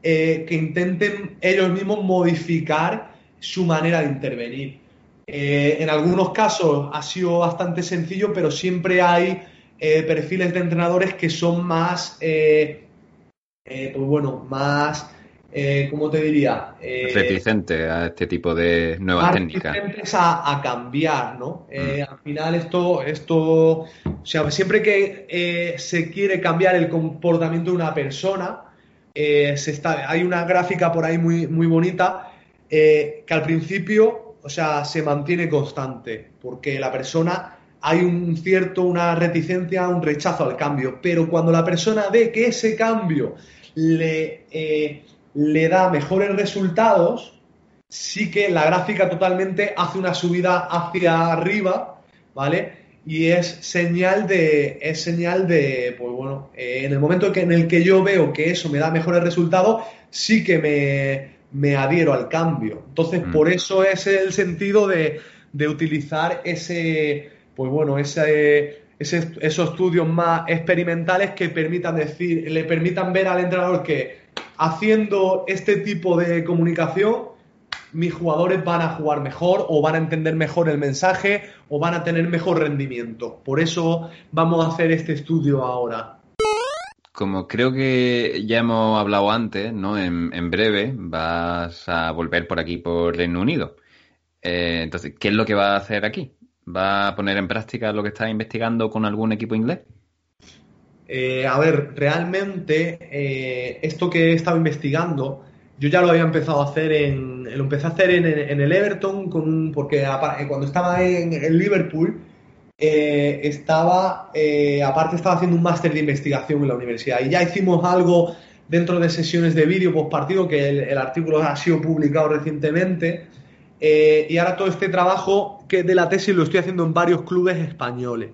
eh, que intenten ellos mismos modificar su manera de intervenir. en algunos casos ha sido bastante sencillo, pero siempre hay perfiles de entrenadores que son más, pues bueno, más eh, ¿cómo te diría?
Eh, reticente a este tipo de nuevas técnicas.
Reticentes a, cambiar, ¿no? Eh, mm. Al final esto, esto, o sea, siempre que eh, se quiere cambiar el comportamiento de una persona, se está, hay una gráfica por ahí muy, muy bonita que al principio, o sea, se mantiene constante, porque la persona hay un cierto, una reticencia, un rechazo al cambio, pero cuando la persona ve que ese cambio le le da mejores resultados, sí que la gráfica totalmente hace una subida hacia arriba, ¿vale? Y es señal de, es señal de, pues bueno, eh, en el momento que, en el que yo veo que eso me da mejores resultados, sí que me, me adhiero al cambio. Entonces, mm. por eso es el sentido de, de utilizar ese, pues bueno, ese, ese, esos estudios más experimentales que permitan decir, le permitan ver al entrenador que haciendo este tipo de comunicación, mis jugadores van a jugar mejor o van a entender mejor el mensaje o van a tener mejor rendimiento. Por eso vamos a hacer este estudio ahora.
Como creo que ya hemos hablado antes, ¿no? En, breve vas a volver por aquí, por Reino Unido. Eh, entonces, ¿qué es lo que va a hacer aquí? ¿Va a poner en práctica lo que está investigando con algún equipo inglés?
Eh, a ver, realmente eh, esto que he estado investigando, yo ya lo había empezado a hacer en, lo empecé a hacer en, el Everton, porque eh, cuando estaba en, Liverpool, estaba, aparte estaba haciendo un máster de investigación en la universidad y ya hicimos algo dentro de sesiones de vídeo post partido, que el, artículo ha sido publicado recientemente. y ahora todo este trabajo que de la tesis lo estoy haciendo en varios clubes españoles.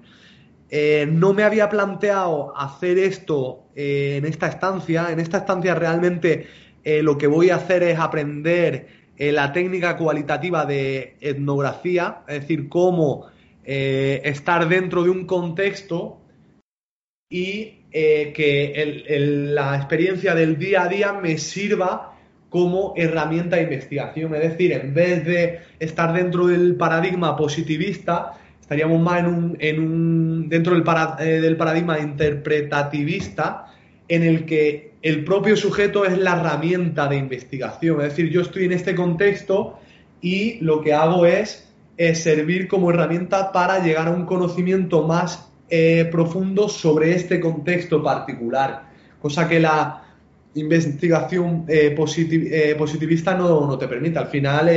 Eh, no me había planteado hacer esto eh, en esta estancia. En esta estancia realmente eh, lo que voy a hacer es aprender la técnica cualitativa de etnografía, es decir, cómo estar dentro de un contexto y que la experiencia del día a día me sirva como herramienta de investigación. Es decir, en vez de estar dentro del paradigma positivista, estaríamos más en un, en un- dentro eh, del paradigma interpretativista, en el que el propio sujeto es la herramienta de investigación. Es decir, yo estoy en este contexto y lo que hago es, servir como herramienta para llegar a un conocimiento más eh, profundo sobre este contexto particular, cosa que la investigación eh, positi- positivista no te permite. Al final,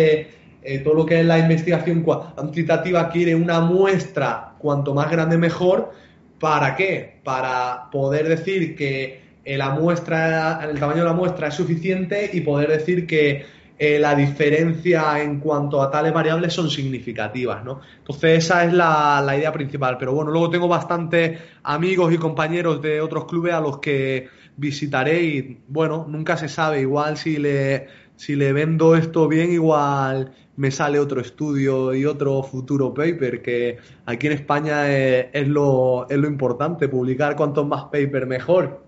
eh, todo lo que es la investigación cuantitativa quiere una muestra cuanto más grande mejor. ¿Para qué? Para poder decir que la muestra, el tamaño de la muestra es suficiente y poder decir que eh, la diferencia en cuanto a tales variables son significativas, ¿no? Entonces esa es la, la idea principal. Pero bueno, luego tengo bastantes amigos y compañeros de otros clubes a los que visitaré y bueno, nunca se sabe. Igual si le, si le vendo esto bien, igual me sale otro estudio y otro futuro paper, que aquí en España es, es lo, es lo importante, publicar cuantos más papers mejor.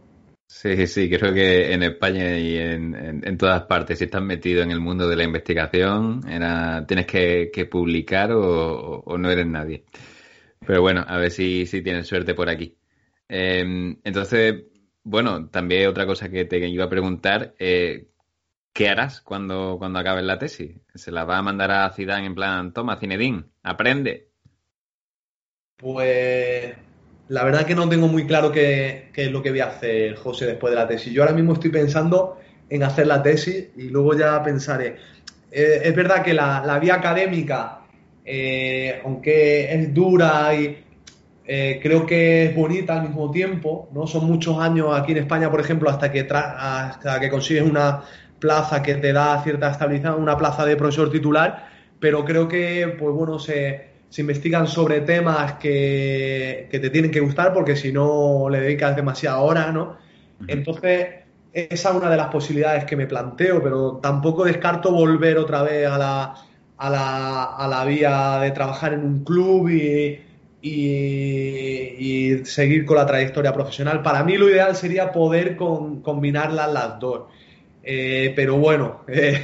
Sí, sí, creo que en España y en, en- todas partes, si estás metido en el mundo de la investigación, era, tienes que, que publicar o, o no eres nadie. Pero bueno, a ver si, si tienes suerte por aquí. Eh, entonces, bueno, también otra cosa que te iba a preguntar, eh, ¿qué harás cuando, cuando acabes la tesis? ¿Se la va a mandar a Zidane en plan, toma, Zinedine, aprende?
Pues la verdad que no tengo muy claro qué, qué es lo que voy a hacer, José, después de la tesis. Yo ahora mismo estoy pensando en hacer la tesis y luego ya pensaré. Eh, es verdad que la, la vía académica, eh, aunque es dura y eh, creo que es bonita al mismo tiempo, ¿no? Son muchos años aquí en España, por ejemplo, hasta que, tra- hasta que consigues una plaza que te da cierta estabilidad, una plaza de profesor titular, pero creo que, pues bueno, se, se investigan sobre temas que, que te tienen que gustar porque si no le dedicas demasiada hora, ¿no? Entonces, esa es una de las posibilidades que me planteo, pero tampoco descarto volver otra vez a la, a la, a la vía de trabajar en un club y, y, y seguir con la trayectoria profesional. Para mí lo ideal sería poder con- combinarlas las dos. Eh, pero bueno, eh,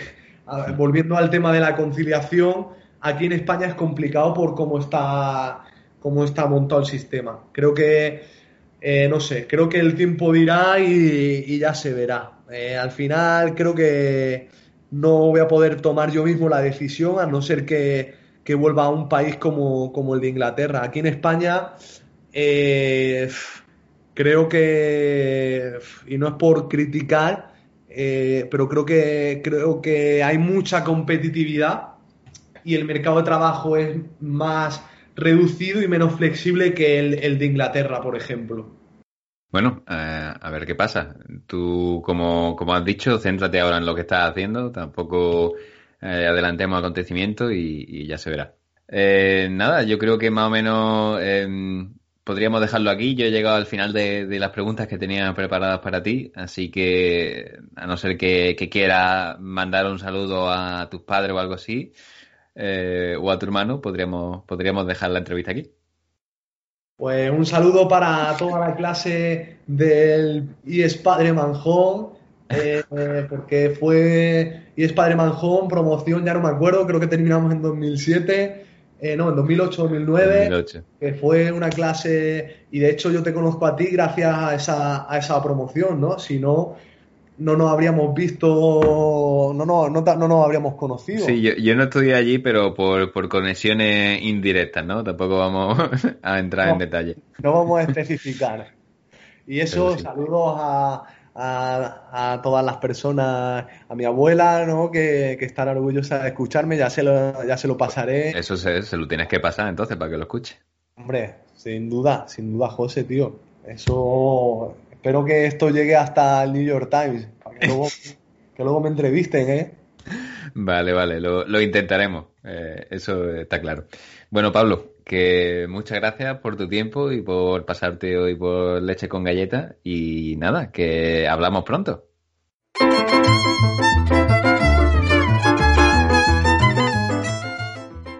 volviendo al tema de la conciliación, aquí en España es complicado por cómo está, cómo está montado el sistema. Creo que, eh, no sé, creo que el tiempo dirá y, y ya se verá. Al final creo que no voy a poder tomar yo mismo la decisión a no ser que, que vuelva a un país como, como el de Inglaterra. Aquí en España creo que, y no es por criticar, eh, pero creo que, creo que hay mucha competitividad y el mercado de trabajo es más reducido y menos flexible que el, de Inglaterra, por ejemplo.
Bueno, eh, a ver qué pasa. Tú, como, como has dicho, céntrate ahora en lo que estás haciendo, tampoco eh, adelantemos acontecimientos y, y ya se verá. Nada, yo creo que más o menos em, podríamos dejarlo aquí. Yo he llegado al final de, las preguntas que tenía preparadas para ti, así que a no ser que, que quieras mandar un saludo a tus padres o algo así, eh, o a tu hermano, podríamos, podríamos dejar la entrevista aquí.
Pues un saludo para toda la clase del IES Padre Manjón, eh, porque fue IES Padre Manjón, promoción, ya no me acuerdo, creo que terminamos en 2007, eh, no, en 2008, 2009,
2008.
que fue una clase, y de hecho yo te conozco a ti gracias a esa, a esa promoción, ¿no? Si no, no nos habríamos visto, no, no, no, no nos habríamos conocido.
Sí, yo, yo no estudié allí, pero por, por conexiones indirectas, ¿no? Tampoco vamos a entrar en detalle.
No vamos a especificar. Y eso,
sí.
saludos a, a, a todas las personas, a mi abuela, ¿no? Que, que están orgullosas de escucharme, ya se lo, ya se lo pasaré.
Eso se, se lo tienes que pasar entonces para que lo escuche.
Hombre, sin duda, sin duda, José, tío. Eso, espero que esto llegue hasta el New York Times, para que luego, que luego me entrevisten, ¿eh?
Vale, vale, lo, lo intentaremos. eh, eso está claro. Bueno, Pablo, que muchas gracias por tu tiempo y por pasarte hoy por leche con galleta. Y nada, que hablamos pronto.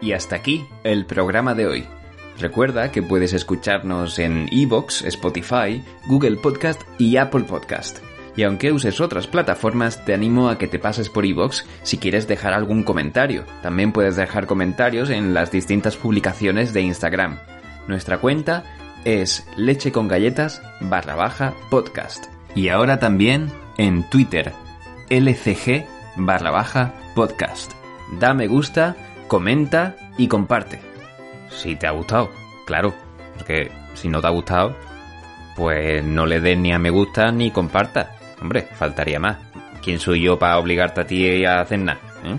Y hasta aquí el programa de hoy.
Recuerda que puedes escucharnos en Evox, Spotify, Google Podcast y Apple Podcast. Y aunque uses otras plataformas, te animo a que te pases por Evox si quieres dejar algún comentario. También puedes dejar comentarios en las distintas publicaciones de Instagram. Nuestra cuenta es leche con galletas barra baja podcast. Y ahora también en Twitter, lcg barra baja podcast. Da me gusta, comenta y comparte. Si te ha gustado, claro, porque si no te ha gustado, pues no le des ni a me gusta ni comparta. Hombre, faltaría más. ¿Quién soy yo para obligarte a ti a hacer nada? eh?